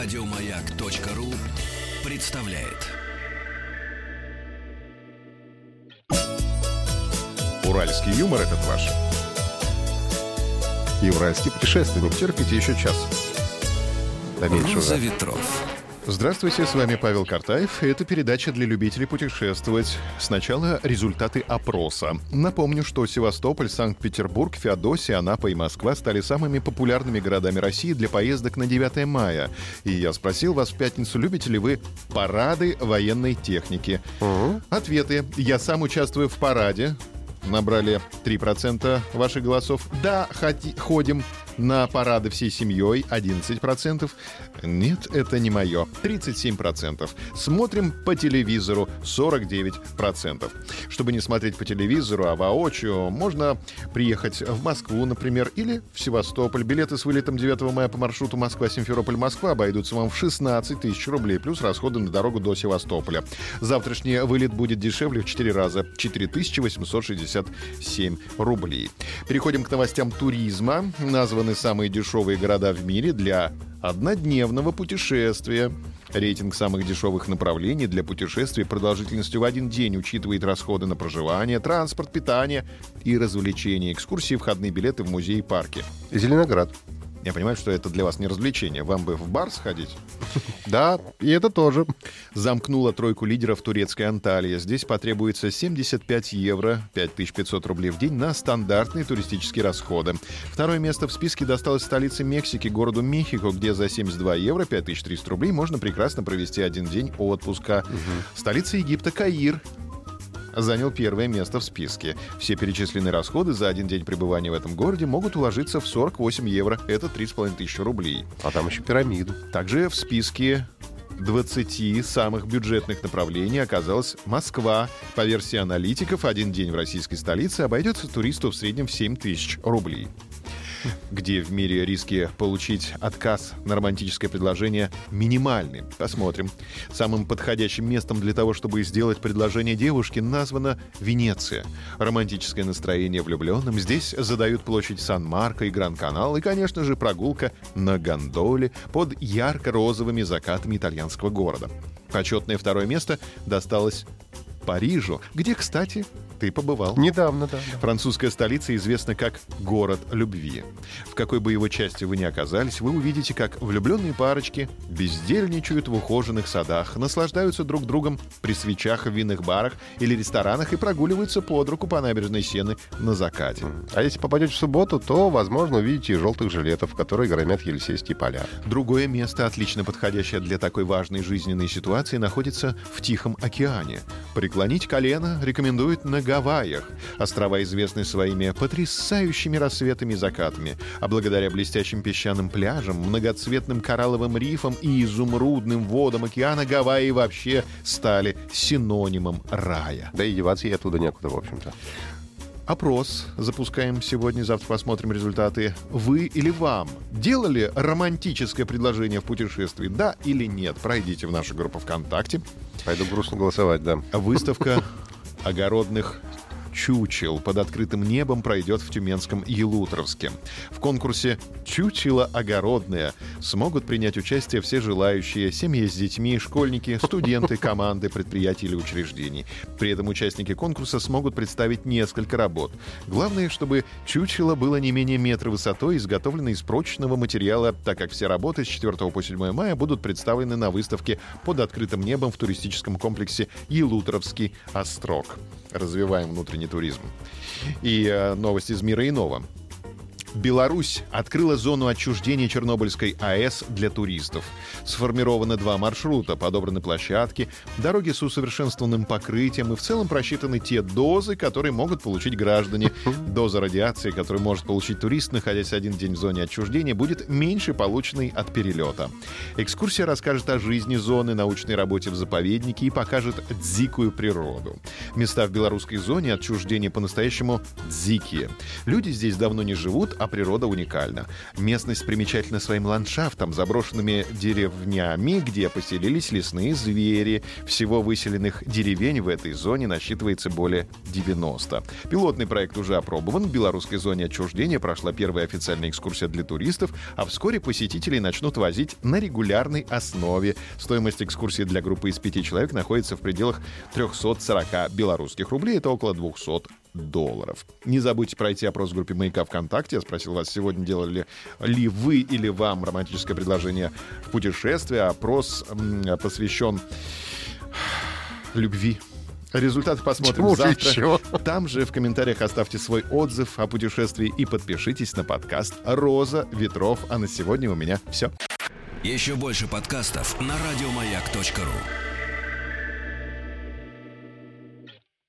Радиомаяк.ру представляет. Уральский юмор этот ваш. Еврейский путешественник. Терпите еще час. До меньшего. Роза ветров. Здравствуйте, с вами Павел Картаев. Это передача для любителей путешествовать. Сначала результаты опроса. Напомню, что Севастополь, Санкт-Петербург, Феодосия, Анапа и Москва стали самыми популярными городами России для поездок на 9 мая. И я спросил вас в пятницу, любите ли вы парады военной техники? Ответы. Я сам участвую в параде. Набрали 3% ваших голосов. Да, хоти- ходим на парады всей семьей 11%. Нет, это не мое. 37%. Смотрим по телевизору 49%. Чтобы не смотреть по телевизору, а воочию, можно приехать в Москву, например, или в Севастополь. Билеты с вылетом 9 мая по маршруту Москва-Симферополь-Москва обойдутся вам в 16 тысяч рублей, плюс расходы на дорогу до Севастополя. Завтрашний вылет будет дешевле в 4 раза. 4867 рублей. Переходим к новостям туризма. Названы самые дешевые города в мире для однодневного путешествия. Рейтинг самых дешевых направлений для путешествий продолжительностью в один день учитывает расходы на проживание, транспорт, питание и развлечения, экскурсии, входные билеты в музеи и парки. Зеленоград. Я понимаю, что это для вас не развлечение. Вам бы в бар сходить? Да, и это тоже. Замкнула тройку лидеров турецкая Анталия. Здесь потребуется 75 евро, 5500 рублей в день на стандартные туристические расходы. Второе место в списке досталось столице Мексики, городу Мехико, где за 72 евро, 5300 рублей можно прекрасно провести один день отпуска. Столица Египта Каир занял первое место в списке. Все перечисленные расходы за один день пребывания в этом городе могут уложиться в 48 евро. Это 3,5 тысячи рублей. А там еще пирамиду. Также в списке 20 самых бюджетных направлений оказалась Москва. По версии аналитиков, один день в российской столице обойдется туристу в среднем в 7 тысяч рублей. Где в мире риски получить отказ на романтическое предложение минимальны? Посмотрим. Самым подходящим местом для того, чтобы сделать предложение девушке, названа Венеция. Романтическое настроение влюбленным здесь задают площадь Сан-Марко и Гран-Канал и, конечно же, прогулка на гондоле под ярко-розовыми закатами итальянского города. Почетное второе место досталось Парижу, где, кстати, ты побывал. Недавно, да. Французская столица известна как город любви. В какой бы его части вы ни оказались, вы увидите, как влюбленные парочки бездельничают в ухоженных садах, наслаждаются друг другом при свечах в винных барах или ресторанах и прогуливаются под руку по набережной Сены на закате. А если попадете в субботу, то, возможно, увидите и желтых жилетов, которые громят Елисейские поля. Другое место, отлично подходящее для такой важной жизненной ситуации, находится в Тихом океане. Преклонить колено рекомендуют на Гавайях. Острова известны своими потрясающими рассветами и закатами, а благодаря блестящим песчаным пляжам, многоцветным коралловым рифам и изумрудным водам океана Гавайи вообще стали синонимом рая. Да и деваться ей оттуда некуда, в общем-то. Опрос запускаем сегодня, завтра посмотрим результаты. Вы или вам делали романтическое предложение в путешествии? Да или нет? Пройдите в нашу группу ВКонтакте. Пойду грустно голосовать, да. Выставка огородных чучел под открытым небом пройдет в Тюменском Елутровске. В конкурсе «Чучело огородное» смогут принять участие все желающие, семьи с детьми, школьники, студенты, команды, предприятий или учреждений. При этом участники конкурса смогут представить несколько работ. Главное, чтобы чучело было не менее метра высотой, изготовлено из прочного материала, так как все работы с 4 по 7 мая будут представлены на выставке под открытым небом в туристическом комплексе Елутровский острог развиваем внутренний туризм. И э, новость из мира иного. Беларусь открыла зону отчуждения Чернобыльской АЭС для туристов. Сформированы два маршрута, подобраны площадки, дороги с усовершенствованным покрытием и в целом просчитаны те дозы, которые могут получить граждане. Доза радиации, которую может получить турист, находясь один день в зоне отчуждения, будет меньше полученной от перелета. Экскурсия расскажет о жизни зоны, научной работе в заповеднике и покажет дзикую природу. Места в белорусской зоне отчуждения по-настоящему дзикие. Люди здесь давно не живут, а природа уникальна. Местность примечательна своим ландшафтом, заброшенными деревнями, где поселились лесные звери. Всего выселенных деревень в этой зоне насчитывается более 90. Пилотный проект уже опробован. В белорусской зоне отчуждения прошла первая официальная экскурсия для туристов, а вскоре посетителей начнут возить на регулярной основе. Стоимость экскурсии для группы из пяти человек находится в пределах 340 белорусских рублей. Это около 200 долларов. Не забудьте пройти опрос в группе «Маяка ВКонтакте». Я спросил вас, сегодня делали ли вы или вам романтическое предложение в путешествие. Опрос посвящен любви. Результаты посмотрим Чему завтра. еще? Там же в комментариях оставьте свой отзыв о путешествии и подпишитесь на подкаст «Роза ветров». А на сегодня у меня все. Еще больше подкастов на радиомаяк.ру.